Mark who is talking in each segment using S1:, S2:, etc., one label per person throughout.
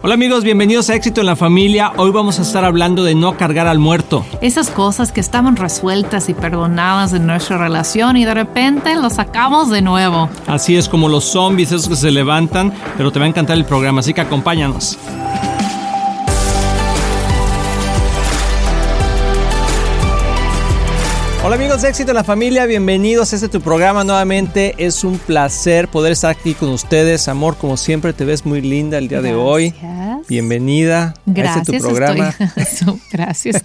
S1: Hola amigos, bienvenidos a Éxito en la Familia. Hoy vamos a estar hablando de no cargar al muerto.
S2: Esas cosas que estaban resueltas y perdonadas en nuestra relación y de repente los sacamos de nuevo.
S1: Así es como los zombies, esos que se levantan, pero te va a encantar el programa, así que acompáñanos. Hola amigos de Éxito en la Familia, bienvenidos a este tu programa nuevamente. Es un placer poder estar aquí con ustedes. Amor, como siempre, te ves muy linda el día de hoy. Bienvenida
S2: Gracias,
S1: a este tu programa.
S2: Estoy... Gracias.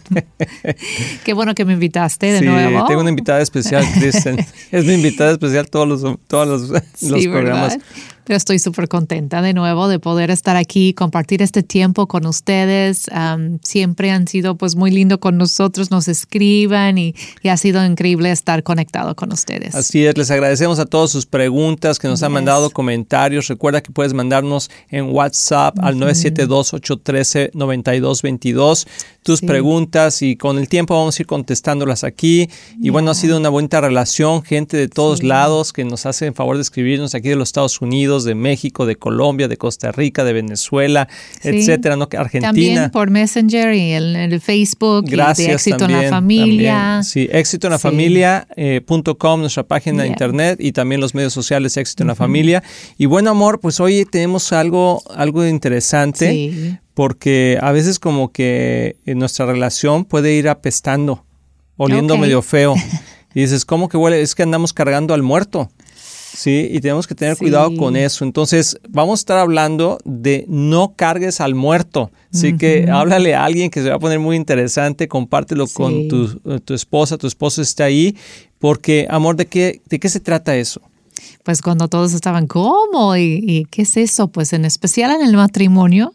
S2: Qué bueno que me invitaste de
S1: sí,
S2: nuevo.
S1: tengo una invitada especial, Kristen. es mi invitada especial todos los, todos los, programas.
S2: ¿verdad? Pero estoy súper contenta de nuevo de poder estar aquí, compartir este tiempo con ustedes. Um, siempre han sido pues muy lindo con nosotros, nos escriban y, y, ha sido increíble estar conectado con ustedes.
S1: Así es, les agradecemos a todos sus preguntas que nos yes. han mandado comentarios. Recuerda que puedes mandarnos en WhatsApp uh -huh. al 972-813-9222 tus sí. preguntas y con el tiempo vamos a ir contestándolas aquí. Y yeah. bueno, ha sido una bonita relación, gente de todos sí. lados que nos hacen favor de escribirnos aquí de los Estados Unidos de México, de Colombia, de Costa Rica, de Venezuela, sí. etcétera, ¿no? Argentina.
S2: También por Messenger y el, el Facebook.
S1: Gracias.
S2: Y de éxito
S1: también,
S2: en la familia.
S1: También. Sí, éxito en la familia.com, eh, nuestra página yeah. de internet y también los medios sociales éxito uh -huh. en la familia. Y bueno, amor, pues hoy tenemos algo, algo interesante.
S2: Sí.
S1: Porque a veces como que nuestra relación puede ir apestando, oliendo okay. medio feo. Y dices, ¿cómo que huele? Es que andamos cargando al muerto. Sí, y tenemos que tener sí. cuidado con eso. Entonces, vamos a estar hablando de no cargues al muerto. Así uh -huh. que háblale a alguien que se va a poner muy interesante, compártelo sí. con tu, tu, esposa, tu esposo está ahí, porque, amor, ¿de qué, de qué se trata eso?
S2: Pues cuando todos estaban, ¿cómo? ¿Y, ¿Y, qué es eso? Pues en especial en el matrimonio,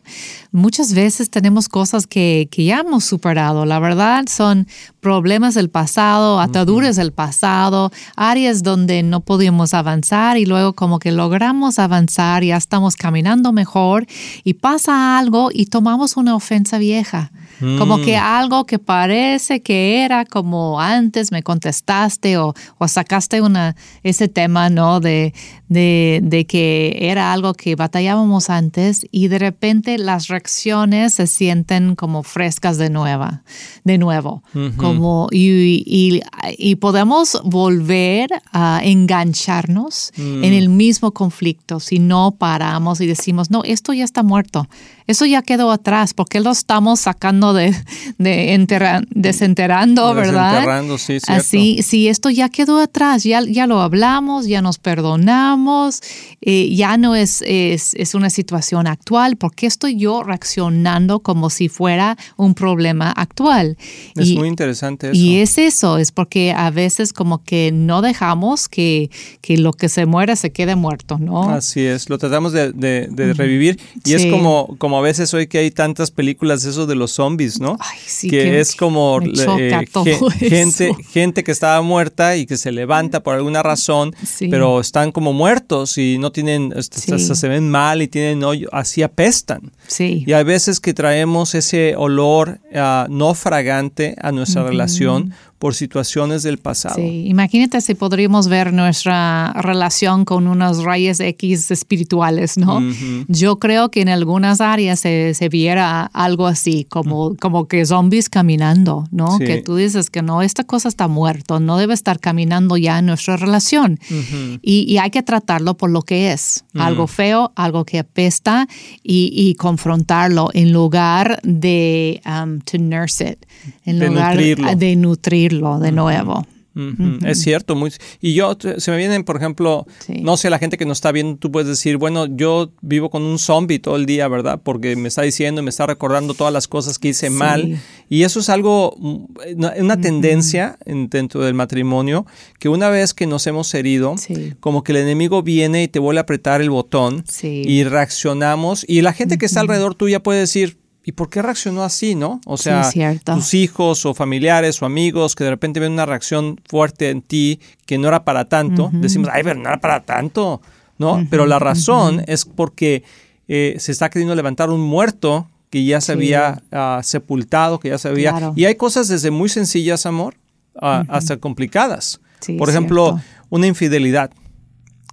S2: muchas veces tenemos cosas que, que ya hemos superado. La verdad son problemas del pasado, ataduras uh -huh. del pasado, áreas donde no podíamos avanzar y luego como que logramos avanzar, ya estamos caminando mejor y pasa algo y tomamos una ofensa vieja. Mm. Como que algo que parece que era como antes me contestaste o, o sacaste una, ese tema, ¿no? De, de, de, que era algo que batallábamos antes y de repente las reacciones se sienten como frescas de nueva, de nuevo. Uh -huh. como, y, y, y, podemos volver a engancharnos mm. en el mismo conflicto si no paramos y decimos, no, esto ya está muerto. Eso ya quedó atrás, porque lo estamos sacando de, de enterra, desenterrando, ¿verdad?
S1: Desenterrando, sí, cierto.
S2: Así, sí, esto ya quedó atrás, ya, ya lo hablamos, ya nos perdonamos, eh, ya no es, es, es, una situación actual, porque estoy yo reaccionando como si fuera un problema actual.
S1: Es y, muy interesante eso.
S2: Y es eso, es porque a veces como que no dejamos que, que lo que se muera se quede muerto, ¿no?
S1: Así es, lo tratamos de, de, de revivir y sí. es como, como a veces hoy que hay tantas películas eso de los zombies, ¿no?
S2: Ay, sí,
S1: que,
S2: que
S1: es como
S2: eh,
S1: gente, gente que estaba muerta y que se levanta por alguna razón, sí. pero están como muertos y no tienen, sí. se ven mal y tienen hoyo, así apestan.
S2: Sí.
S1: Y hay veces que traemos ese olor uh, no fragante a nuestra uh -huh. relación por situaciones del pasado.
S2: Sí, imagínate si podríamos ver nuestra relación con unos rayos X espirituales, ¿no? Uh -huh. Yo creo que en algunas áreas se, se viera algo así, como, uh -huh. como que zombies caminando, ¿no? Sí. Que tú dices que no, esta cosa está muerto, no debe estar caminando ya en nuestra relación. Y, y, hay que tratarlo por lo que es, algo feo, algo que apesta y, y confrontarlo en lugar de um, to nurse it, en
S1: de
S2: lugar
S1: nutrirlo.
S2: de nutrirlo de nuevo.
S1: Uh -huh. Uh -huh. Es cierto, muy, y yo, se me vienen, por ejemplo, sí. no sé, la gente que nos está viendo, tú puedes decir, bueno, yo vivo con un zombie todo el día, ¿verdad? Porque me está diciendo, me está recordando todas las cosas que hice sí. mal. Y eso es algo, una, una uh -huh. tendencia en, dentro del matrimonio, que una vez que nos hemos herido, sí. como que el enemigo viene y te vuelve a apretar el botón y reaccionamos. Y la gente que está alrededor tuya puede decir, ¿y por qué reaccionó así, no? O sea,
S2: sí,
S1: tus hijos o familiares o amigos que de repente ven una reacción fuerte en ti que no era para tanto, uh -huh. decimos, ay, pero no era para tanto, ¿no? Uh -huh, pero la razón uh -huh. es porque eh, se está queriendo levantar un muerto que ya se sí. había uh, sepultado, que ya se había... Claro. Y hay cosas desde muy sencillas, amor, hasta complicadas.
S2: Sí,
S1: Por ejemplo,
S2: cierto.
S1: una infidelidad.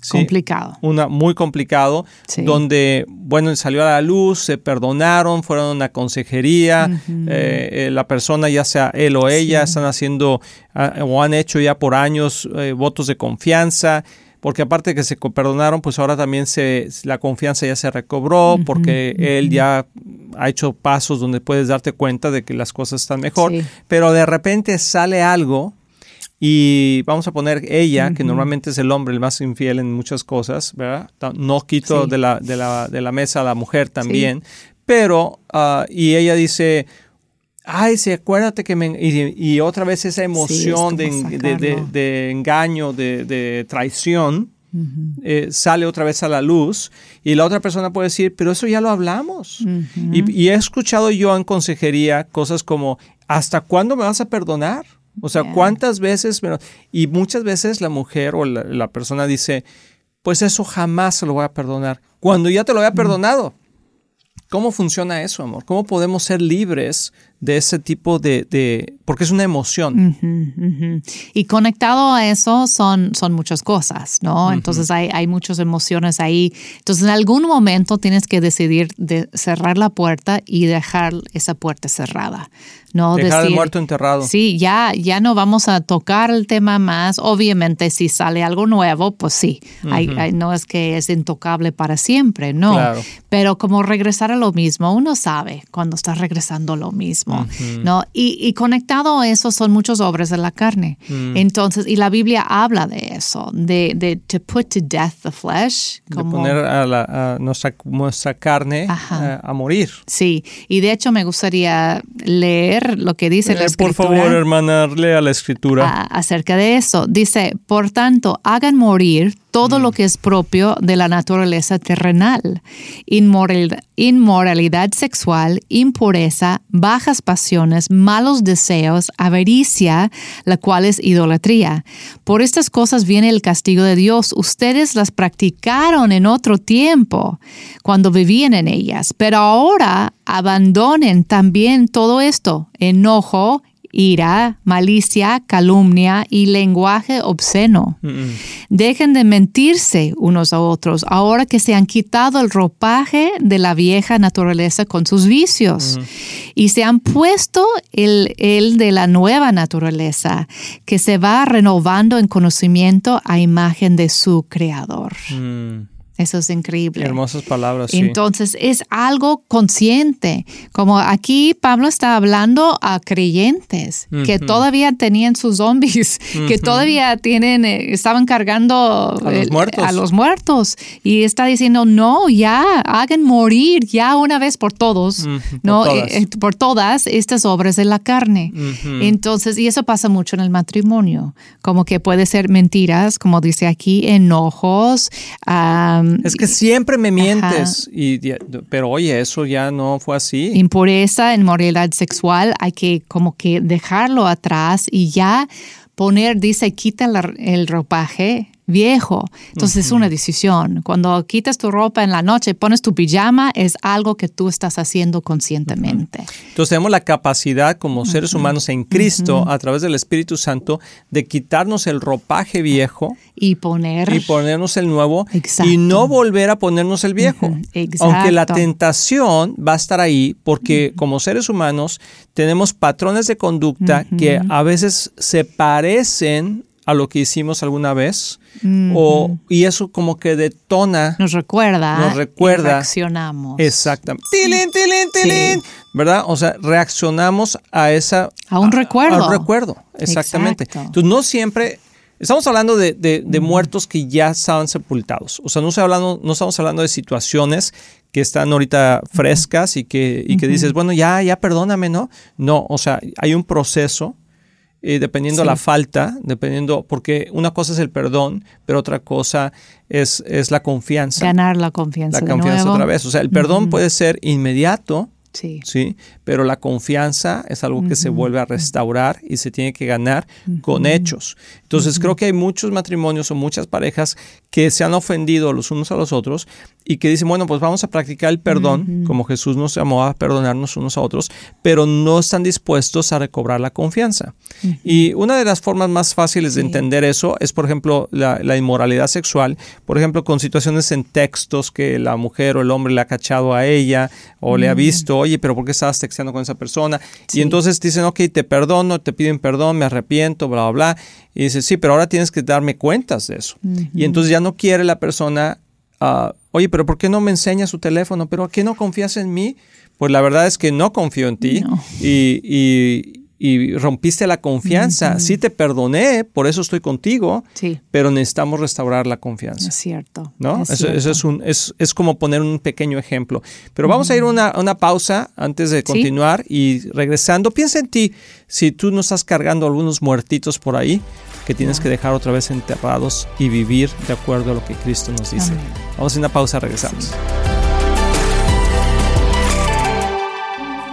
S2: Complicado.
S1: Una muy complicado, donde, bueno, salió a la luz, se perdonaron, fueron a una consejería, eh, eh, la persona, ya sea él o ella, están haciendo ah, o han hecho ya por años eh, votos de confianza, porque aparte de que se perdonaron, pues ahora también se, la confianza ya se recobró, porque él ya ha hecho pasos donde puedes darte cuenta de que las cosas están mejor, pero de repente sale algo y vamos a poner ella, que normalmente es el hombre el más infiel en muchas cosas, ¿verdad? No quito de, la, de, la, de, la, mesa a la mujer también, pero, uh, y ella dice, ay, sí, acuérdate que me... Y, otra vez esa emoción de, de, engaño, de, traición, eh, sale otra vez a la luz y la otra persona puede decir, pero eso ya lo hablamos. y, y, he escuchado yo en consejería cosas como, ¿hasta cuándo me vas a perdonar? O sea, ¿cuántas veces? Y muchas veces la mujer o la, persona dice, pues eso jamás se lo voy a perdonar. Cuando ya te lo había perdonado. ¿Cómo funciona eso, amor? ¿Cómo podemos ser libres de ese tipo de, porque es una emoción.
S2: Y conectado a eso son, son muchas cosas, ¿no? Entonces hay, hay muchas emociones ahí. Entonces en algún momento tienes que decidir de cerrar la puerta y dejar esa puerta cerrada. No
S1: Dejar el muerto enterrado.
S2: Sí, ya, ya no vamos a tocar el tema más. Obviamente, si sale algo nuevo, pues sí. no es que es intocable para siempre, no. Pero como regresar a lo mismo, uno sabe cuando está regresando a lo mismo, ¿no? Y, y, conectado a eso son muchos obras de la carne. Mm. Entonces, y la Biblia habla de eso, de, de to put to death the flesh.
S1: Como, de poner a, la, nuestra, nuestra, carne eh, a morir.
S2: Sí, y de hecho me gustaría leer lo que dice la escritura.
S1: Eh, por favor, hermana, lea la escritura.
S2: acerca de eso. Dice, por tanto, hagan morir todo lo mm. que es propio de la naturaleza terrenal, inmoralidad, sexual, impureza, bajas pasiones, malos deseos, avaricia, la cual es idolatría. Por estas cosas viene el castigo de Dios. Ustedes las practicaron en otro tiempo, cuando vivían en ellas, pero ahora abandonen también todo esto, enojo, ira, malicia, calumnia y lenguaje obsceno. Dejen de mentirse unos a otros ahora que se han quitado el ropaje de la vieja naturaleza con sus vicios y se han puesto el, el, de la nueva naturaleza que se va renovando en conocimiento a imagen de su creador. Eso es increíble.
S1: Hermosas palabras.
S2: Entonces es algo consciente. Como aquí Pablo está hablando a creyentes que todavía tenían sus zombies, que todavía tienen, eh, estaban cargando
S1: a
S2: los, muertos. Y está diciendo, no, ya, hagan morir ya una vez por todos, ¿no? Por todas. Eh, por todas. estas obras de la carne. Entonces, y eso pasa mucho en el matrimonio. Como que puede ser mentiras, como dice aquí, enojos.
S1: Es que siempre me mientes, y, pero oye, eso ya no fue así.
S2: Impureza, inmoralidad sexual, hay que como que dejarlo atrás y ya poner, dice, quita el ropaje viejo. Entonces es una decisión. Cuando quitas tu ropa en la noche, pones tu pijama, es algo que tú estás haciendo conscientemente.
S1: Entonces tenemos la capacidad como seres humanos en Cristo, a través del Espíritu Santo, de quitarnos el ropaje viejo
S2: y poner
S1: y ponernos el nuevo y no volver a ponernos el viejo. Aunque la tentación va a estar ahí porque como seres humanos tenemos patrones de conducta que a veces se parecen a lo que hicimos alguna vez o, y eso como que detona.
S2: Nos recuerda.
S1: Nos recuerda.
S2: reaccionamos.
S1: Exactamente. ¡Tilín, tilín, tilín! ¿Verdad? O sea, reaccionamos a esa...
S2: A un recuerdo.
S1: A un recuerdo, exactamente. Entonces, no siempre... Estamos hablando de, de, muertos que ya estaban sepultados. O sea, no, hablando, no estamos hablando de situaciones que están ahorita frescas y que, y que dices, bueno, ya, ya perdóname, ¿no? No, o sea, hay un proceso eh, dependiendo la falta, dependiendo, porque una cosa es el perdón, pero otra cosa es, es la confianza.
S2: Ganar la confianza.
S1: La confianza otra vez. O sea, el perdón puede ser inmediato Sí. sí. Pero la confianza es algo que se vuelve a restaurar y se tiene que ganar con hechos. Entonces creo que hay muchos matrimonios o muchas parejas que se han ofendido los unos a los otros y que dicen, bueno, pues vamos a practicar el perdón, como Jesús nos llamó a perdonarnos unos a otros, pero no están dispuestos a recobrar la confianza. Y una de las formas más fáciles de entender eso es, por ejemplo, la, inmoralidad sexual, por ejemplo, con situaciones en textos que la mujer o el hombre le ha cachado a ella o le ha visto, oye, pero ¿por qué estabas texteando con esa persona? Y entonces dicen, ok, te perdono, te piden perdón, me arrepiento, bla, bla, bla. Y dice, sí, pero ahora tienes que darme cuentas de eso. Y entonces ya no quiere la persona Ah, oye, pero ¿por qué no me enseñas su teléfono? ¿Pero a qué no confías en mí? Pues la verdad es que no confío en ti y, rompiste la confianza. Sí te perdoné, por eso estoy contigo, sí. pero necesitamos restaurar la confianza.
S2: Es cierto.
S1: ¿No? eso, es, un, es, como poner un pequeño ejemplo. Pero vamos a ir a una, una, pausa antes de continuar y regresando. Piensa en ti, si tú no estás cargando algunos muertitos por ahí, que tienes que dejar otra vez enterrados y vivir de acuerdo a lo que Cristo nos dice. Vamos a una pausa, regresamos.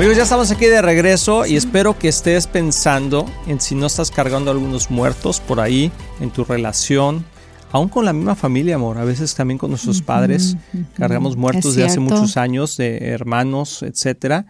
S1: Amigos, ya estamos aquí de regreso y espero que estés pensando en si no estás cargando algunos muertos por ahí en tu relación, aún con la misma familia, amor. A veces también con nuestros padres cargamos muertos de hace muchos años, de hermanos, etcétera.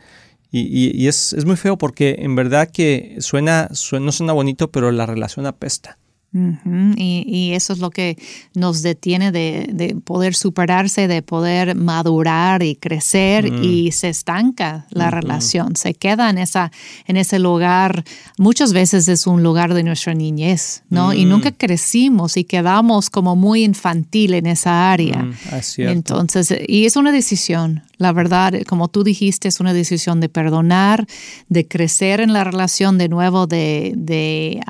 S1: Y, es, es, muy feo porque en verdad que suena, suena, no suena bonito, pero la relación apesta
S2: y, eso es lo que nos detiene de, poder superarse, de poder madurar y crecer mm. y se estanca la relación, se queda en, esa, en ese lugar, muchas veces es un lugar de nuestra niñez, ¿no? Y mm. nunca crecimos y quedamos como muy infantil en esa área. Mm, Entonces, y es una decisión, la verdad, como tú dijiste, es una decisión de perdonar, de crecer en la relación de nuevo, de, de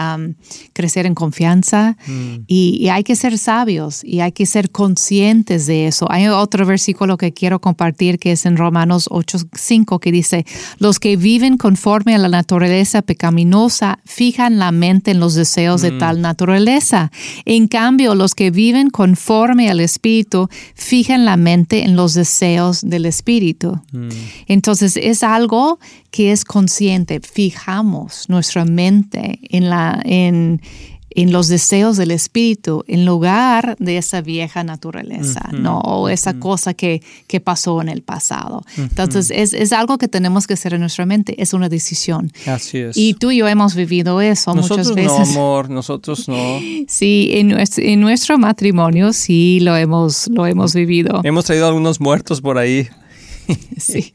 S2: crecer en confianza Mm. y, hay que ser sabios y hay que ser conscientes de eso. Hay otro versículo que quiero compartir que es en Romanos 8:5 que dice, los que viven conforme a la naturaleza pecaminosa fijan la mente en los deseos de mm. tal naturaleza. En cambio, los que viven conforme al Espíritu fijan la mente en los deseos del Espíritu. Mm. Entonces es algo que es consciente, fijamos nuestra mente en la en en los deseos del espíritu en lugar de esa vieja naturaleza, ¿no? O esa cosa que, que, pasó en el pasado. Entonces, es, es, algo que tenemos que hacer en nuestra mente, es una decisión.
S1: Así es.
S2: Y tú y yo hemos vivido eso muchas veces.
S1: No, amor, nosotros no.
S2: Sí, en nuestro, en nuestro matrimonio sí lo hemos, lo hemos vivido.
S1: Hemos traído algunos muertos por ahí. Sí.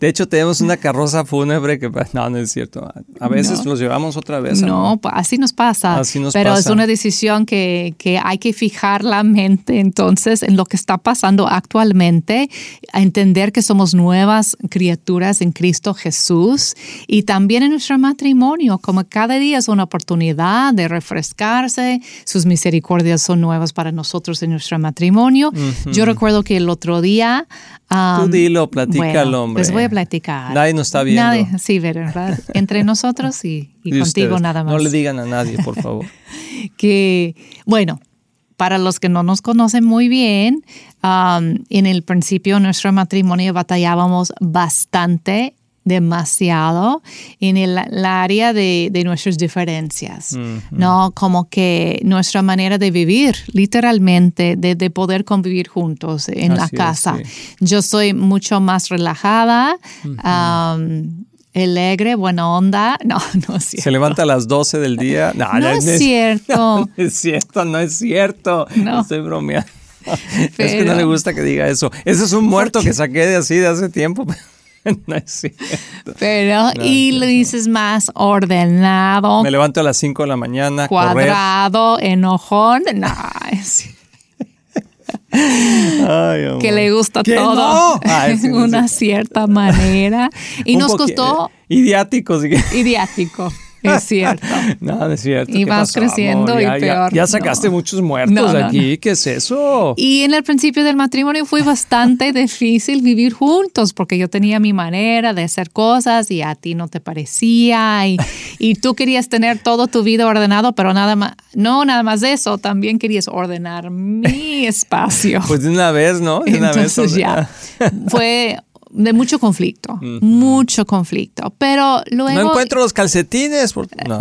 S1: De hecho, tenemos una carroza fúnebre que, no, no es cierto. A veces los llevamos otra vez.
S2: No, así nos pasa. Así nos pero es una decisión que, que, hay que fijar la mente entonces en lo que está pasando actualmente, a entender que somos nuevas criaturas en Cristo Jesús y también en nuestro matrimonio, como cada día es una oportunidad de refrescarse, sus misericordias son nuevas para nosotros en nuestro matrimonio. Yo recuerdo que el otro día
S1: Tú dilo, platícalo, hombre.
S2: Les voy a platicar.
S1: Nadie nos está viendo.
S2: Nadie, sí, ¿verdad? Entre nosotros y, contigo nada más.
S1: No le digan a nadie, por favor.
S2: que, bueno, para los que no nos conocen muy bien, en el principio de nuestro matrimonio batallábamos bastante demasiado en el, área de, nuestras diferencias, ¿no? Como que nuestra manera de vivir, literalmente, de, poder convivir juntos en la casa. Yo soy mucho más relajada. alegre, buena onda. No, no es cierto.
S1: Se levanta a las 12 del día.
S2: No, no, es, cierto.
S1: No, es cierto, no es cierto. No. Estoy bromeando. es que no le gusta que diga eso. Ese es un muerto que saqué de así de hace tiempo. no es cierto.
S2: Pero, y lo dices más ordenado.
S1: Me levanto a las 5 de la mañana.
S2: Cuadrado, enojón. No, es que le gusta todo de una cierta manera. Y nos costó...
S1: Idiático.
S2: Idiático. Es cierto.
S1: no, no es cierto.
S2: Y vas creciendo y peor.
S1: Ya, sacaste muchos muertos aquí. ¿Qué es eso?
S2: Y en el principio del matrimonio fue bastante difícil vivir juntos porque yo tenía mi manera de hacer cosas y a ti no te parecía y, y tú querías tener todo tu vida ordenado, pero nada más, no nada más de eso, también querías ordenar mi espacio.
S1: Pues de una vez, ¿no? De una
S2: Entonces ya fue de mucho conflicto, mucho conflicto. Pero luego...
S1: No encuentro los calcetines.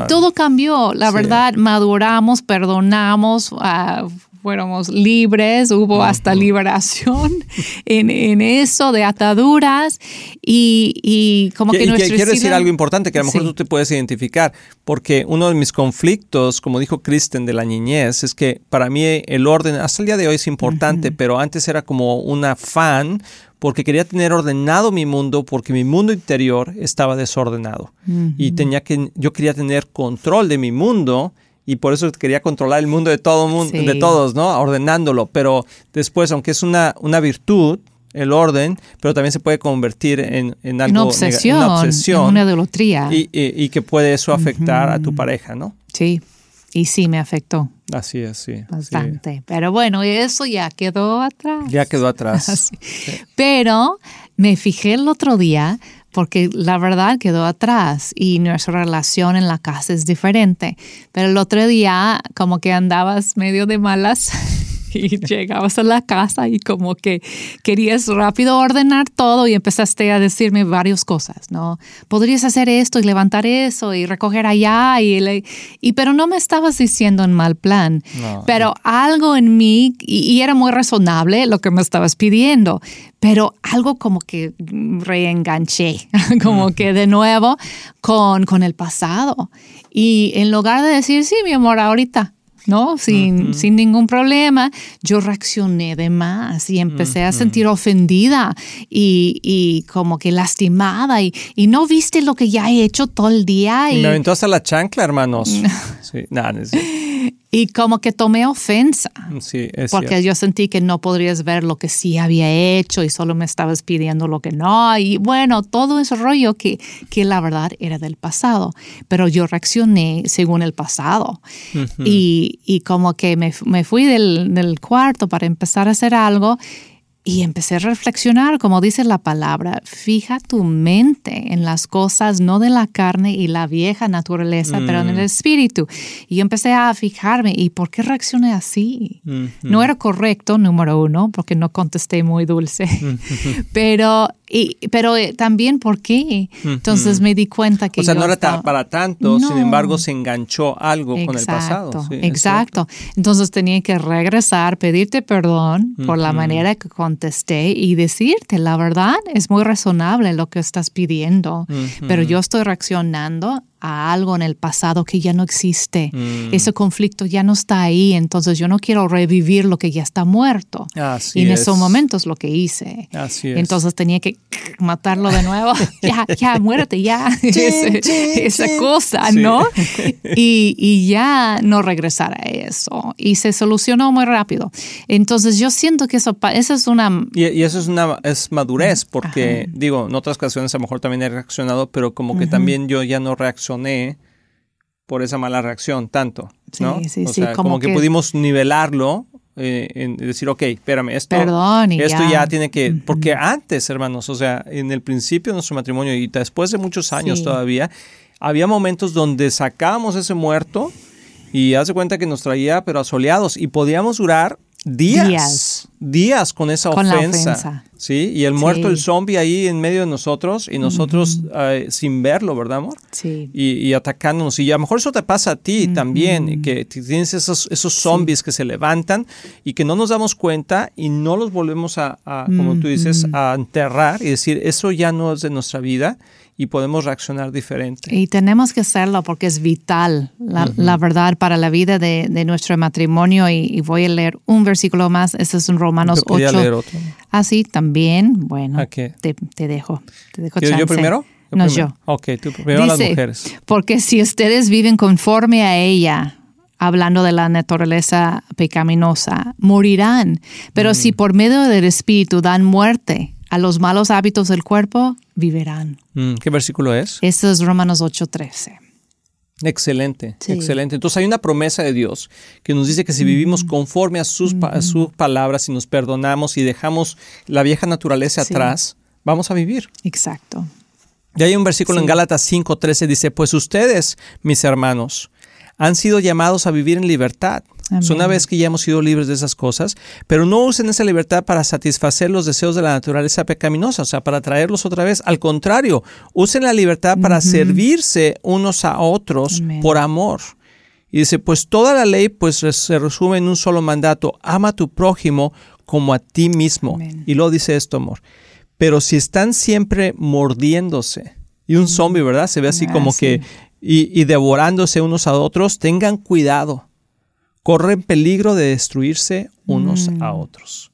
S2: Todo cambió, la verdad, maduramos, perdonamos, uh, fuéramos libres, hubo hasta liberación en, eso de ataduras y, y como que, nuestro
S1: Quiero decir algo importante que a lo mejor tú te puedes identificar, porque uno de mis conflictos, como dijo Kristen de la niñez, es que para mí el orden hasta el día de hoy es importante, pero antes era como un afán porque quería tener ordenado mi mundo, porque mi mundo interior estaba desordenado. Y tenía que, yo quería tener control de mi mundo y por eso quería controlar el mundo de todo mundo, de todos, ¿no? Ordenándolo. Pero después, aunque es una, una virtud, el orden, pero también se puede convertir en, en algo
S2: una obsesión, una obsesión, una idolatría.
S1: Y, y, que puede eso afectar a tu pareja, ¿no?
S2: Sí, y sí me afectó.
S1: Así es, sí.
S2: Bastante. Pero bueno, eso ya quedó atrás.
S1: Ya quedó atrás.
S2: Pero me fijé el otro día porque la verdad quedó atrás y nuestra relación en la casa es diferente. Pero el otro día como que andabas medio de malas y llegabas a la casa y como que querías rápido ordenar todo y empezaste a decirme varias cosas, ¿no? Podrías hacer esto y levantar eso y recoger allá y, y pero no me estabas diciendo en mal plan, pero algo en mí y, era muy razonable lo que me estabas pidiendo, pero algo como que reenganché, como que de nuevo con, con el pasado. Y en lugar de decir, sí, mi amor, ahorita, ¿no? Sin, sin ningún problema, yo reaccioné de más y empecé a sentir ofendida y, y, como que lastimada y, y, no viste lo que ya he hecho todo el día.
S1: Y... Me aventó hasta la chancla, hermanos. sí, nada,
S2: y como que tomé ofensa.
S1: Sí, es
S2: porque yo sentí que no podrías ver lo que sí había hecho y solo me estabas pidiendo lo que no. Y bueno, todo ese rollo que, que la verdad era del pasado. Pero yo reaccioné según el pasado. y, y, como que me, me fui del, del cuarto para empezar a hacer algo y empecé a reflexionar, como dice la palabra, fija tu mente en las cosas no de la carne y la vieja naturaleza, pero en el mm. espíritu. Y yo empecé a fijarme, ¿y por qué reaccioné así? No era correcto, número uno, porque no contesté muy dulce, pero y, pero eh, también por qué. Entonces me di cuenta que...
S1: O sea, no era para tanto, sin embargo se enganchó algo con el pasado.
S2: exacto. Entonces tenía que regresar, pedirte perdón por la manera que contesté y decirte, la verdad, es muy razonable lo que estás pidiendo, pero yo estoy reaccionando a algo en el pasado que ya no existe. Mm. Ese conflicto ya no está ahí, entonces yo no quiero revivir lo que ya está muerto. y en esos momentos lo que hice. Entonces tenía que matarlo de nuevo. ya, ya, muérete, ya. esa cosa, ¿no? Y, y, ya no regresar a eso. Y se solucionó muy rápido. Entonces yo siento que eso, eso es una...
S1: Y, eso es una es madurez, porque digo, en otras ocasiones a lo mejor también he reaccionado, pero como que también yo ya no reacciono por esa mala reacción tanto, ¿no? Sí, sí, o sea, como, que, pudimos nivelarlo eh, en decir, ok, espérame, esto, esto ya. tiene que, porque antes, hermanos, o sea, en el principio de nuestro matrimonio y después de muchos años todavía, había momentos donde sacábamos ese muerto y hace cuenta que nos traía, pero asoleados, y podíamos durar días, días, con esa ofensa, ¿sí? Y el muerto, el zombie ahí en medio de nosotros y nosotros eh, sin verlo, ¿verdad, amor?
S2: Sí.
S1: Y, atacándonos. Y a lo mejor eso te pasa a ti también, que tienes esos, esos zombies que se levantan y que no nos damos cuenta y no los volvemos a, como tú dices, a enterrar y decir, eso ya no es de nuestra vida y podemos reaccionar diferente.
S2: Y tenemos que hacerlo porque es vital, la, verdad, para la vida de, nuestro matrimonio. Y, voy a leer un versículo más, este es Romanos 8.
S1: leer otro.
S2: Ah, sí, también. Bueno, te, te, dejo. Te dejo
S1: ¿Yo primero?
S2: no, yo.
S1: Ok, tú primero las mujeres.
S2: Porque si ustedes viven conforme a ella, hablando de la naturaleza pecaminosa, morirán. Pero si por medio del Espíritu dan muerte a los malos hábitos del cuerpo, vivirán.
S1: Mm, ¿Qué versículo es?
S2: Eso es Romanos 8:13.
S1: Excelente, excelente. Entonces hay una promesa de Dios que nos dice que si vivimos conforme a sus, palabras y nos perdonamos y dejamos la vieja naturaleza atrás, vamos a vivir.
S2: Exacto.
S1: Y hay un versículo en Gálatas 5:13 dice, pues ustedes, mis hermanos, han sido llamados a vivir en libertad. Una vez que ya hemos sido libres de esas cosas, pero no usen esa libertad para satisfacer los deseos de la naturaleza pecaminosa, o sea, para traerlos otra vez. Al contrario, usen la libertad para servirse unos a otros por amor. Y dice, pues toda la ley pues se resume en un solo mandato, ama a tu prójimo como a ti mismo. Y luego dice esto, amor. Pero si están siempre mordiéndose, y un zombie, ¿verdad? Se ve así como que y, devorándose unos a otros, tengan cuidado. Corren peligro de destruirse unos a mm. otros.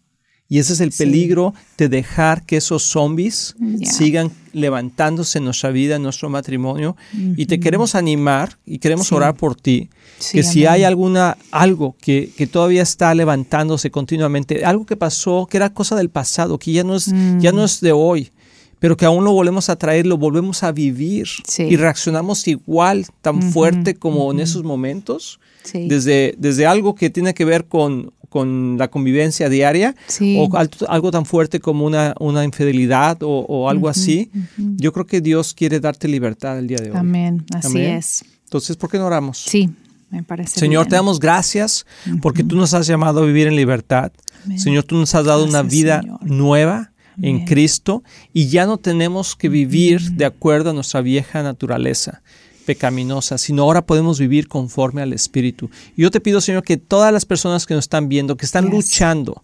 S1: Y ese es el peligro de dejar que esos zombies sigan levantándose en nuestra vida, en nuestro matrimonio. Y te queremos animar y queremos orar por ti. que si hay alguna, algo que, que, todavía está levantándose continuamente, algo que pasó, que era cosa del pasado, que ya no es, ya no mm. es de hoy, pero que aún lo volvemos a traer, lo volvemos a vivir y reaccionamos igual, tan fuerte como en esos momentos, desde, desde algo que tiene que ver con, con la convivencia diaria o algo tan fuerte como una, una infidelidad o, algo así, yo creo que Dios quiere darte libertad el día de hoy.
S2: Amén, así es.
S1: Entonces, ¿por qué no oramos?
S2: Sí, me parece.
S1: Señor, te damos gracias porque tú nos has llamado a vivir en libertad. Señor, tú nos has dado una vida nueva en Cristo y ya no tenemos que vivir de acuerdo a nuestra vieja naturaleza pecaminosa, sino ahora podemos vivir conforme al Espíritu. Y yo te pido, Señor, que todas las personas que nos están viendo, que están luchando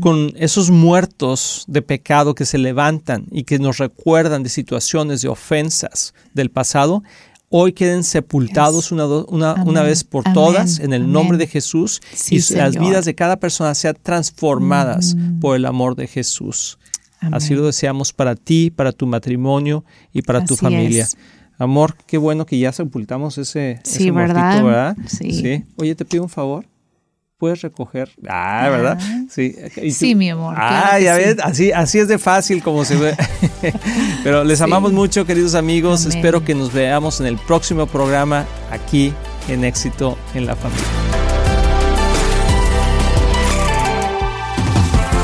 S1: con esos muertos de pecado que se levantan y que nos recuerdan de situaciones de ofensas del pasado, hoy queden sepultados una, una, vez por todas en el nombre de Jesús y las vidas de cada persona sean transformadas por el amor de Jesús. Así lo deseamos para ti, para tu matrimonio y para tu familia. Amor, qué bueno que ya sepultamos ese,
S2: sí,
S1: ¿verdad? Sí. Oye, te pido un favor. ¿Puedes recoger? Ah, ¿verdad?
S2: Sí. Sí, mi amor.
S1: Ah, ya ves, así, así es de fácil como se ve. Pero les amamos mucho, queridos amigos. Espero que nos veamos en el próximo programa aquí en Éxito en la Familia.